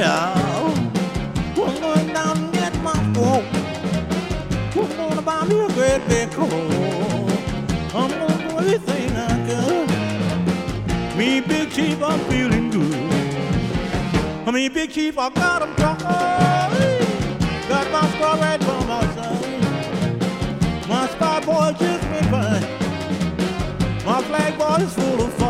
Me shout. I'm going down and get my phone. I'm gonna buy me a great big coat. I'm gonna do everything I can. Me, Big Chief, I'm feeling good. Me, Big Chief, I got 'em covered. Oh, got my star right by my side. My star boy just went by. My flag boy is full of fun.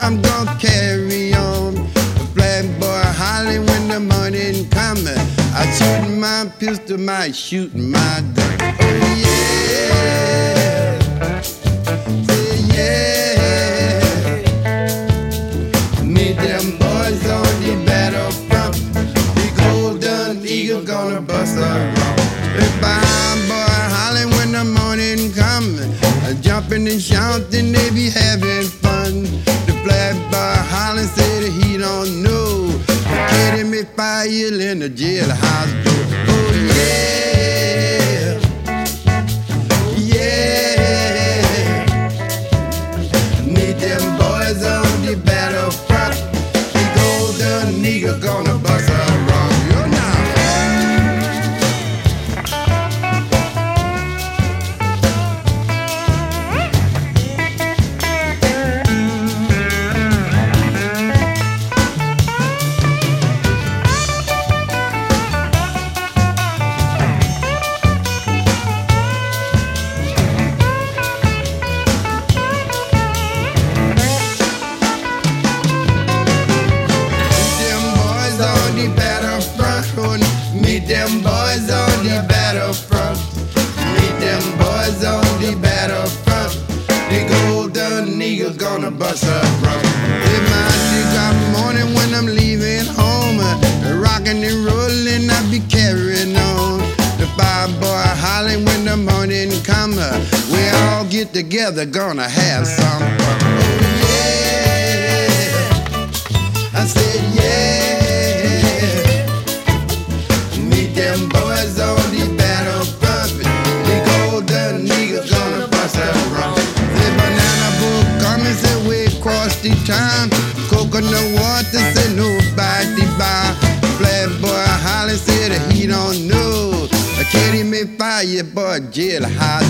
I'm gonna carry on. A boy hollering when the morning comes. I shoot my pistol, my shooting my gun. Oh yeah. in the jailhouse door. gonna have some fun. Oh yeah, I said yeah. Meet them boys on the battle bumping. The golden Eagles gonna bust a rump. The banana boat coming said we cross the town. Coconut water said nobody buy. Flat boy Holly said he don't know. Can't even fire, but jail high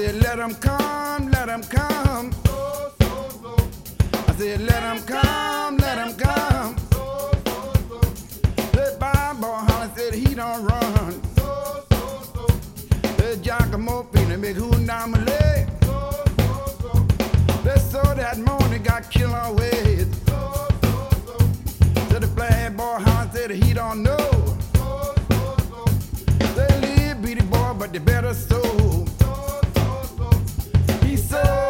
said, let them come, let them come. So, so, so. I said, let them come, let them come. So, so, so. The Bob Holland said, he don't run. So, so, so. The Giacomo Pina make who nominate. So, so, so. The so that morning got killed on with. So, so, so. To the black boy Holland said, he don't know. So, so, so. They live, beat boy, but they better so so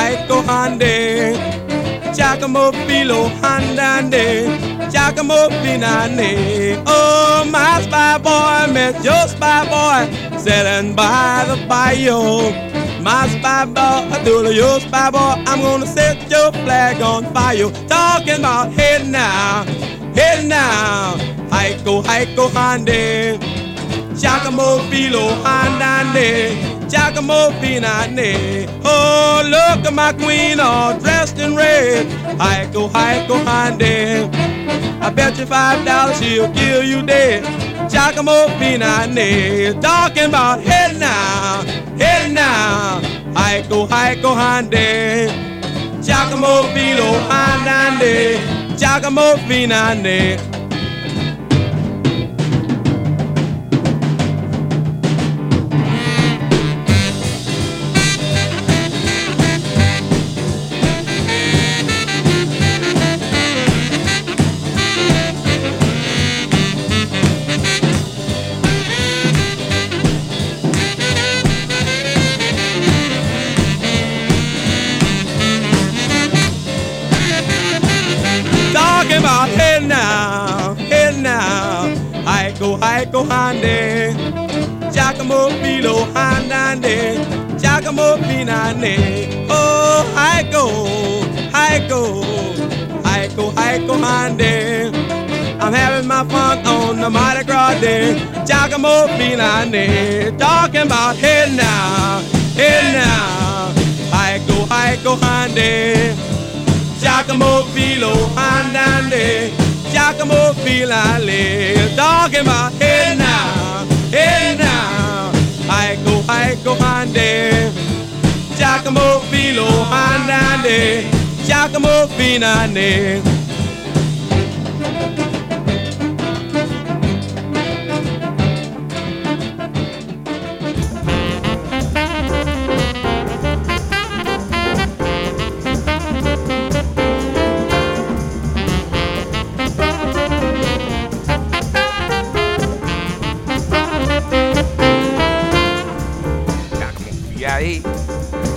Aiko Hande, Giacomo filo, Handande, Giacomo finane. Oh, my spy boy met your spy boy sitting by the bio. My spy boy, I do your spy boy. I'm gonna set your flag on fire. Talking about head now, head now. Heiko, Heiko, Hande. Giacomo Filo, Handande. Giacomo Finane. Oh, look at my queen all dressed in red. Heiko, Heiko, Hande. I bet you five dollars she'll kill you dead. Giacomo Finane. Talking about head now, head now. Heiko, Heiko, Hande. Giacomo Filo, Handande. Giacomo Finane. Giacomo Filo Handande, Giacomo Finane. Oh, Heiko, Heiko, Heiko, Heiko Hande. I'm having my fun on the Mardi Gras day. Giacomo Finane, talking about hey now, hey now. Heiko, Heiko Hande, Giacomo Filo Handande. Giacomo Filale, talking about hey now, hey now, Aiko, Hande, Giacomo Filo, Handande, Giacomo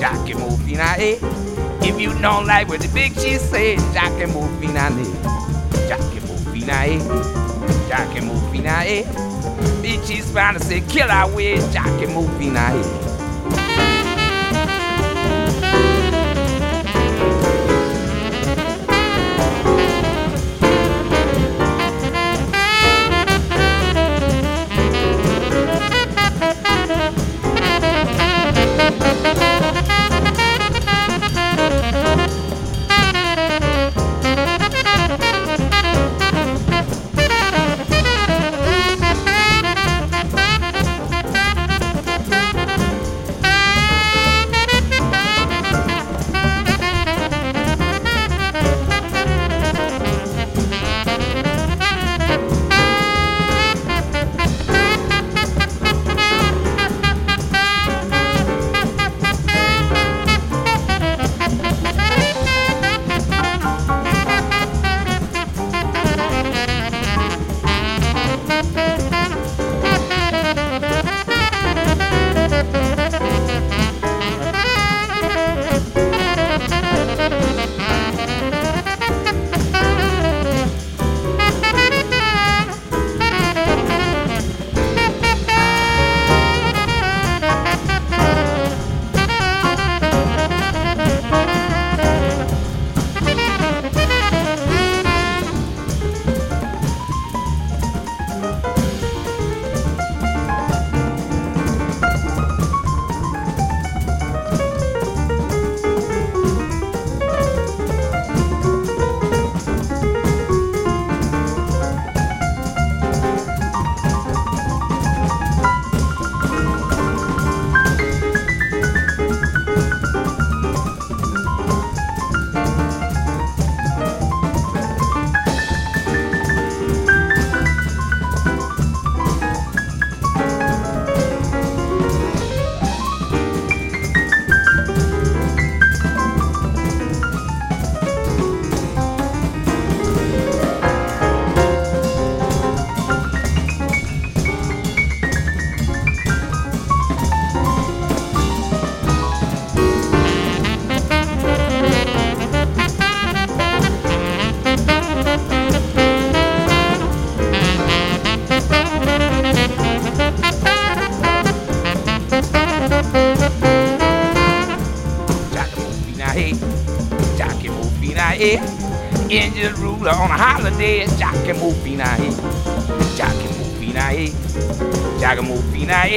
Finane. Eh? If you don't like what the big she said, Jackie Mofina eh? Jackie Mofina eh? Jackie Mofina Bitches bound to say kill our way, Jackie Mofina ruler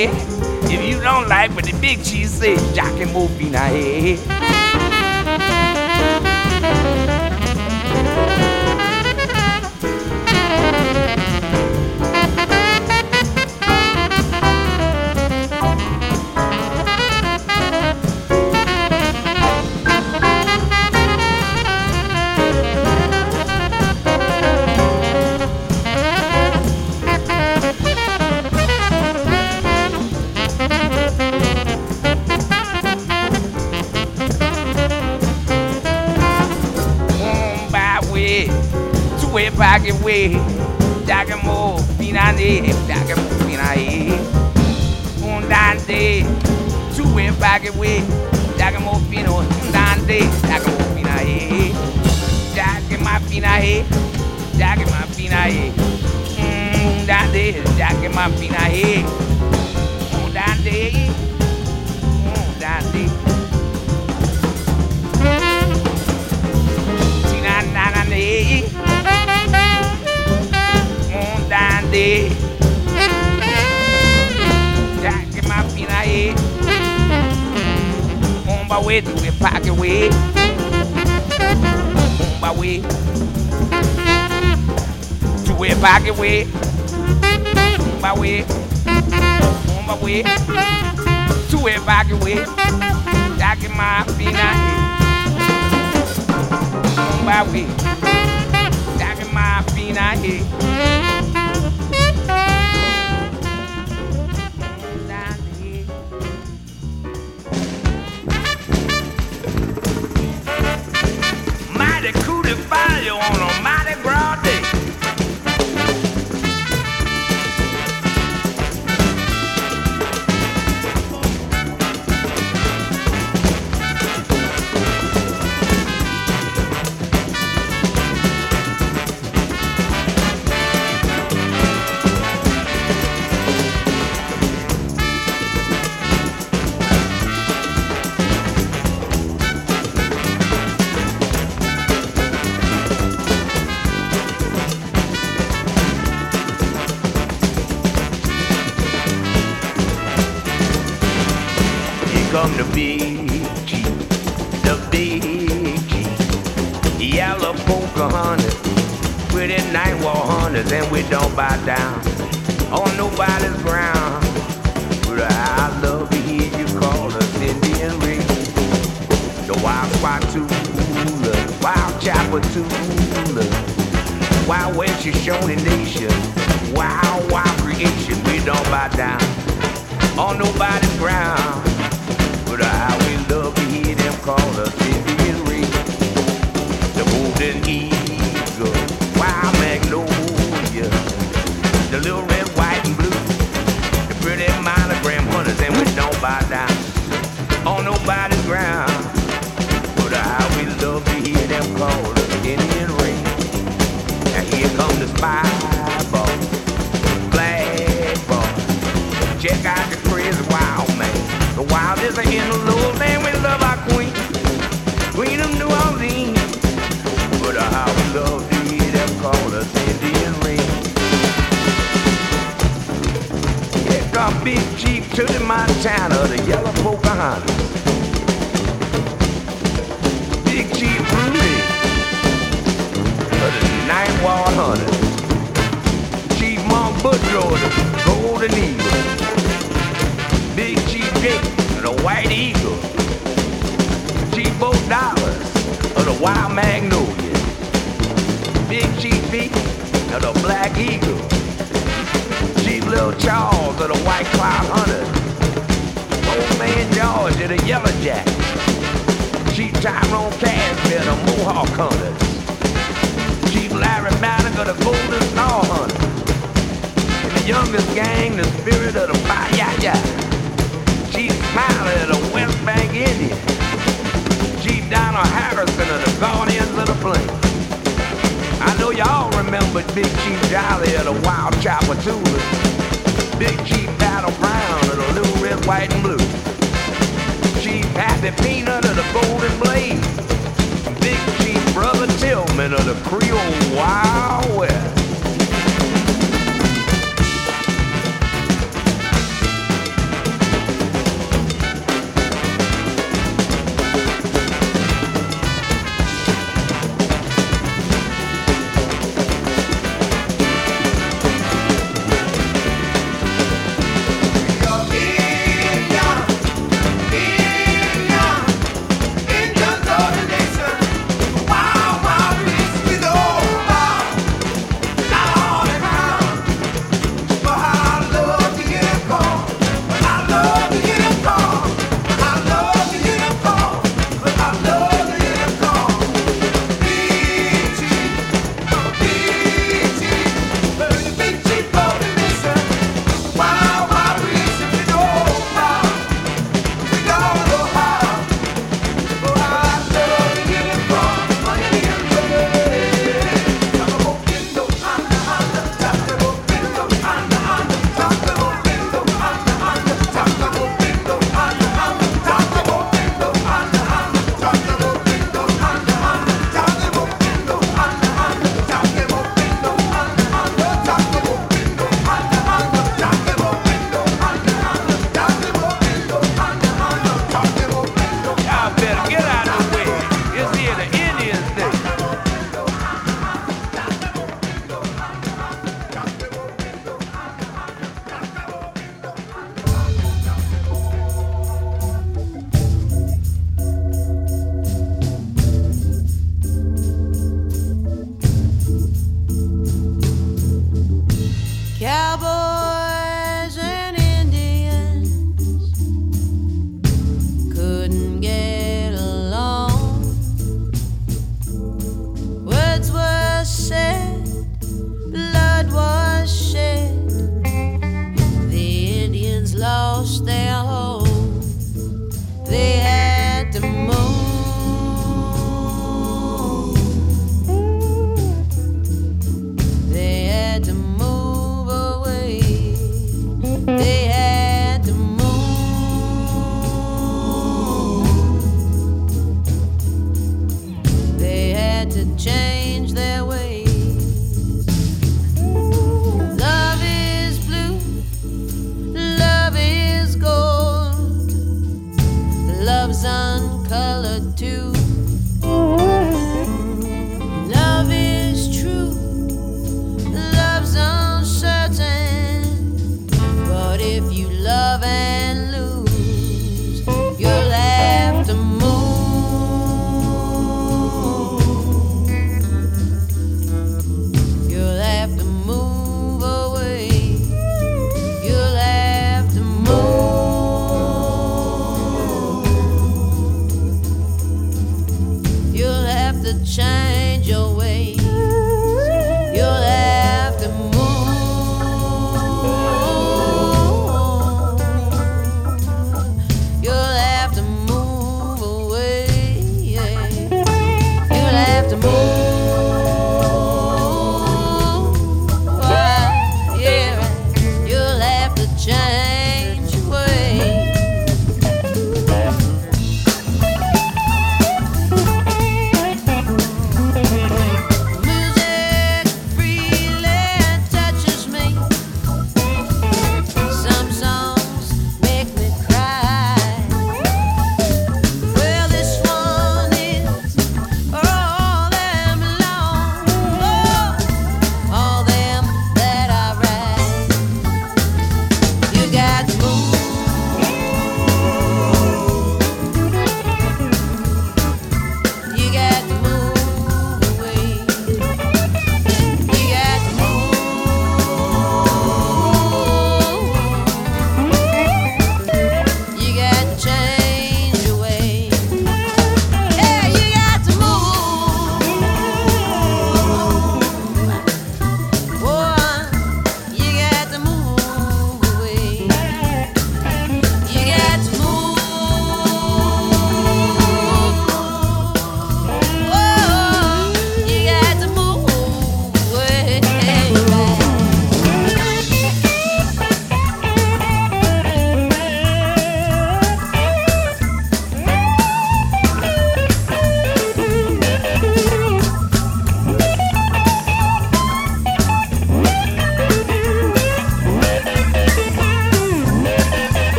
If you don't like what the big cheese says, Jockey Mofina, eh? Mofina, un dante, Jockey Mofina, eh? Jockey Mofina, eh? Jockey Mofina, eh? Dante, Jockey Mofina, eh? Way to the pocket way. My way. To the pocket way. My way. On my way. To the pocket way. Jackie my e. On my way. Jackie my pina Big Chief Jake of the White Eagle. Chief Bo Dollis the Wild Magnolia. Big Chief Pete of the Black Eagle. Chief Lil Charles of the White Cloud Hunters. Old Man George of the Yellow Jack. Chief Tyrone Cashmere of the Mohawk Hunters. Chief Larry Bannock of the Golden Star Hunters. And the youngest gang, the spirit of the Bayaya. Chief Smiley of the West Bank Indians. Harrison of the Guardians of the Plain. I know y'all remember Big Chief Jolly of the Wild Tchoupitoulas. Big Chief Battle Brown of the Little Red, White, and Blue. Chief Happy Peanut of the Golden Blade. Big Chief Brother fulfillment of the Creole Wild West.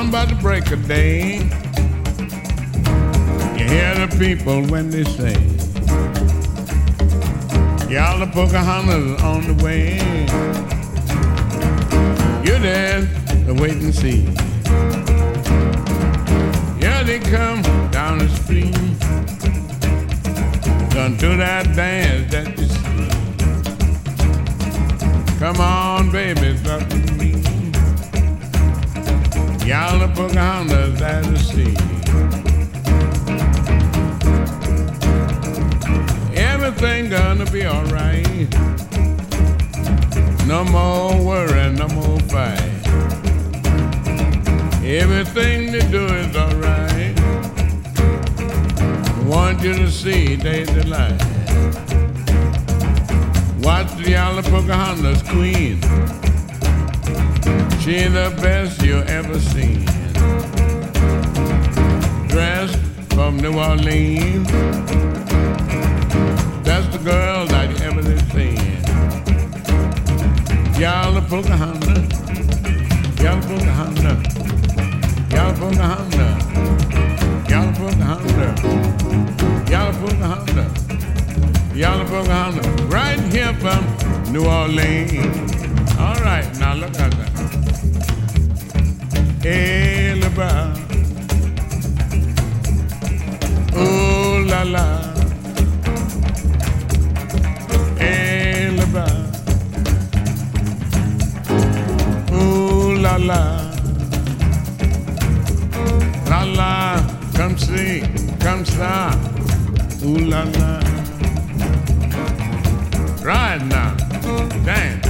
Well, in the break of day, you hear the people when they say, Y'all the Pocahontas on the way. You're there to wait and see. Yeah, they come down the street. Gonna do that dance that you see. Come on, baby, talk to me. Y'all the Pocahontas at the sea. Everything gonna be alright. No more worry, no more fight. Everything they do is alright. Want you to see they delight. Watch the Pocahontas Queen. She the best you ever seen. Dressed from New Orleans. That's the girl that you ever seen. Yellow Pocahontas. Yellow Pocahontas. Yellow Pocahontas. Yellow Pocahontas. Yellow Pocahontas. Yellow Pocahontas. Right here from New Orleans. All right, now look at that. Elba. Ooh la la. Elba. Ooh la la. La. Come see, come ça. Ooh la la. Right now. Dance.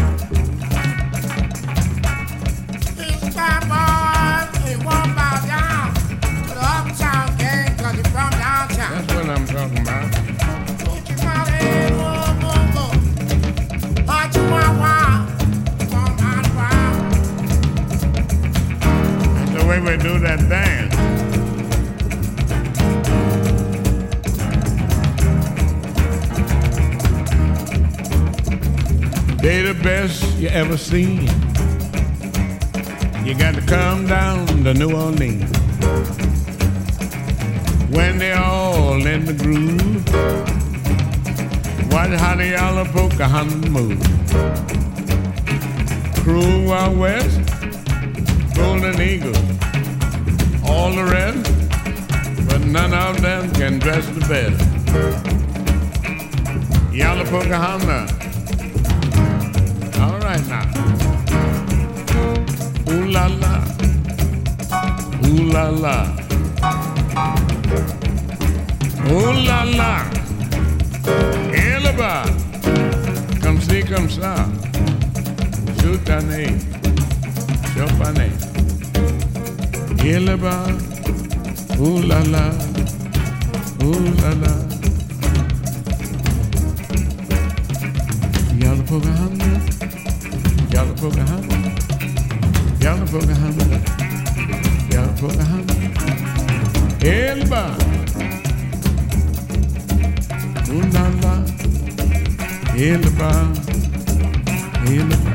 Do that dance. They the best you ever seen. You got to come down to New Orleans. When they all in the groove, watch how the yellow Pocahontas move. Crew out west, Golden Eagle, all the rest, but none of them can dress the best. Yellow Pocahontas, all right now. Ooh la la, ooh la la. Ooh la la, Elba, come see, come ça. Shoot ta name, show name. Elba, ooh la la, ooh la la. Yellow Pocahontas, yellow Pocahontas, yellow Pocahontas, yellow Pocahontas. Elba. Ooh la la, Elba, Elba. Elba,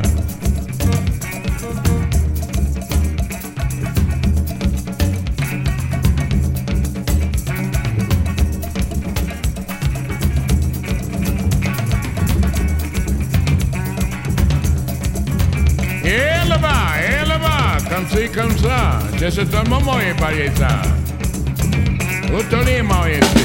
že se to moje palica. U to nie moje.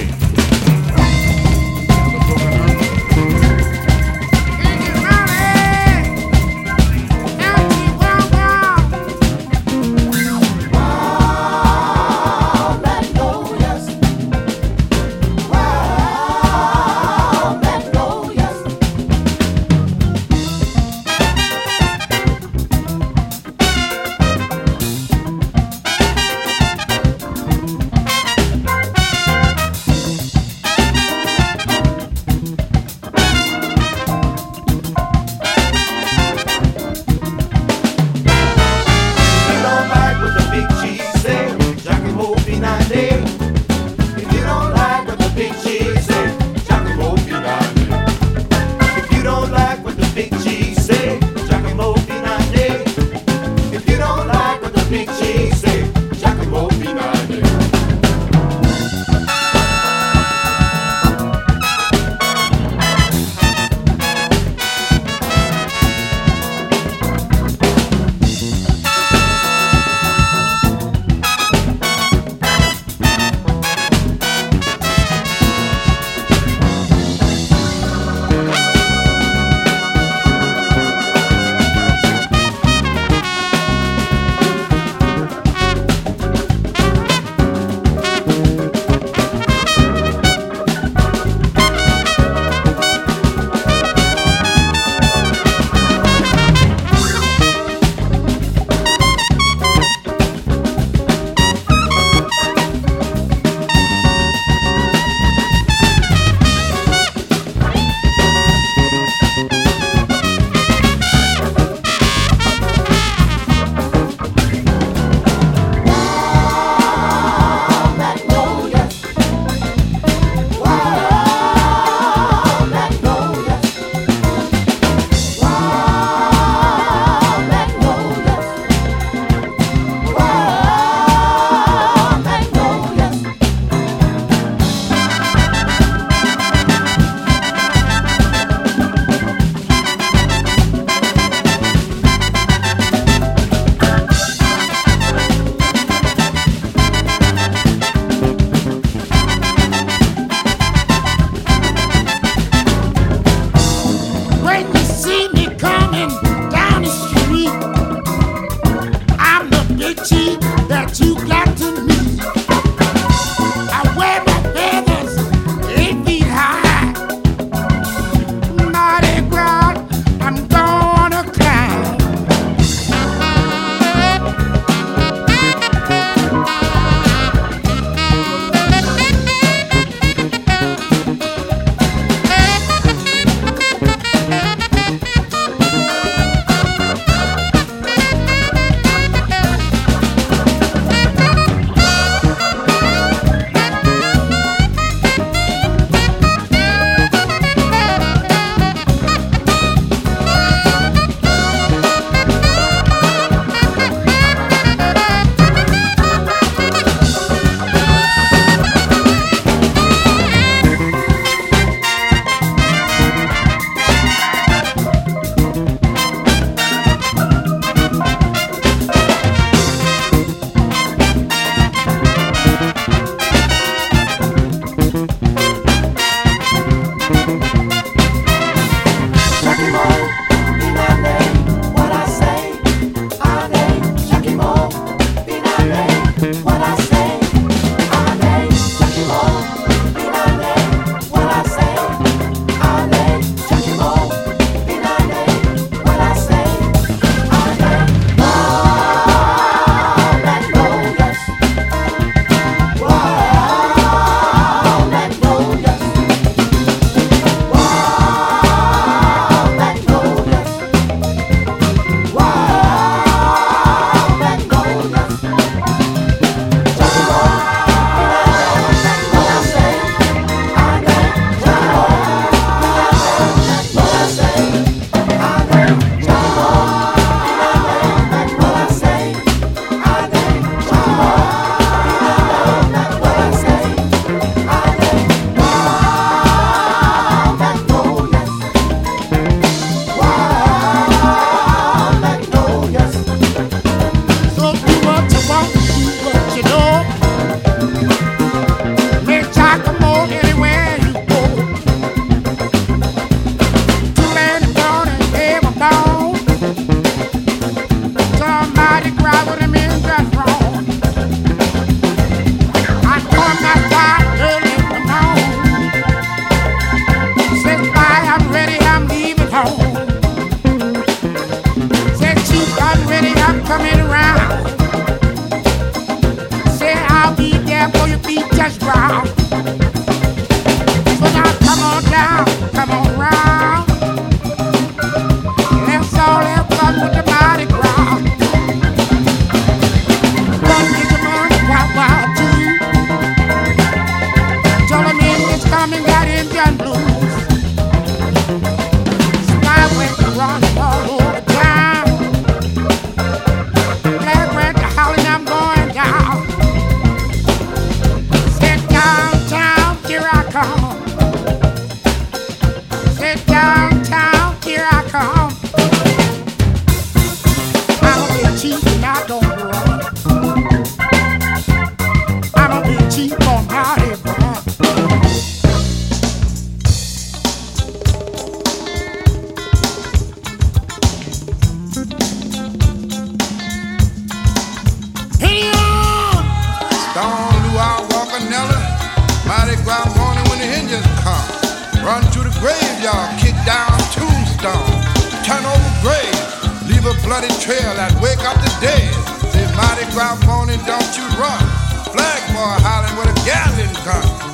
Leave a bloody trail and wake up the dead. Say, mighty ground pony, don't you run. Flag boy hollering with a gallon gun.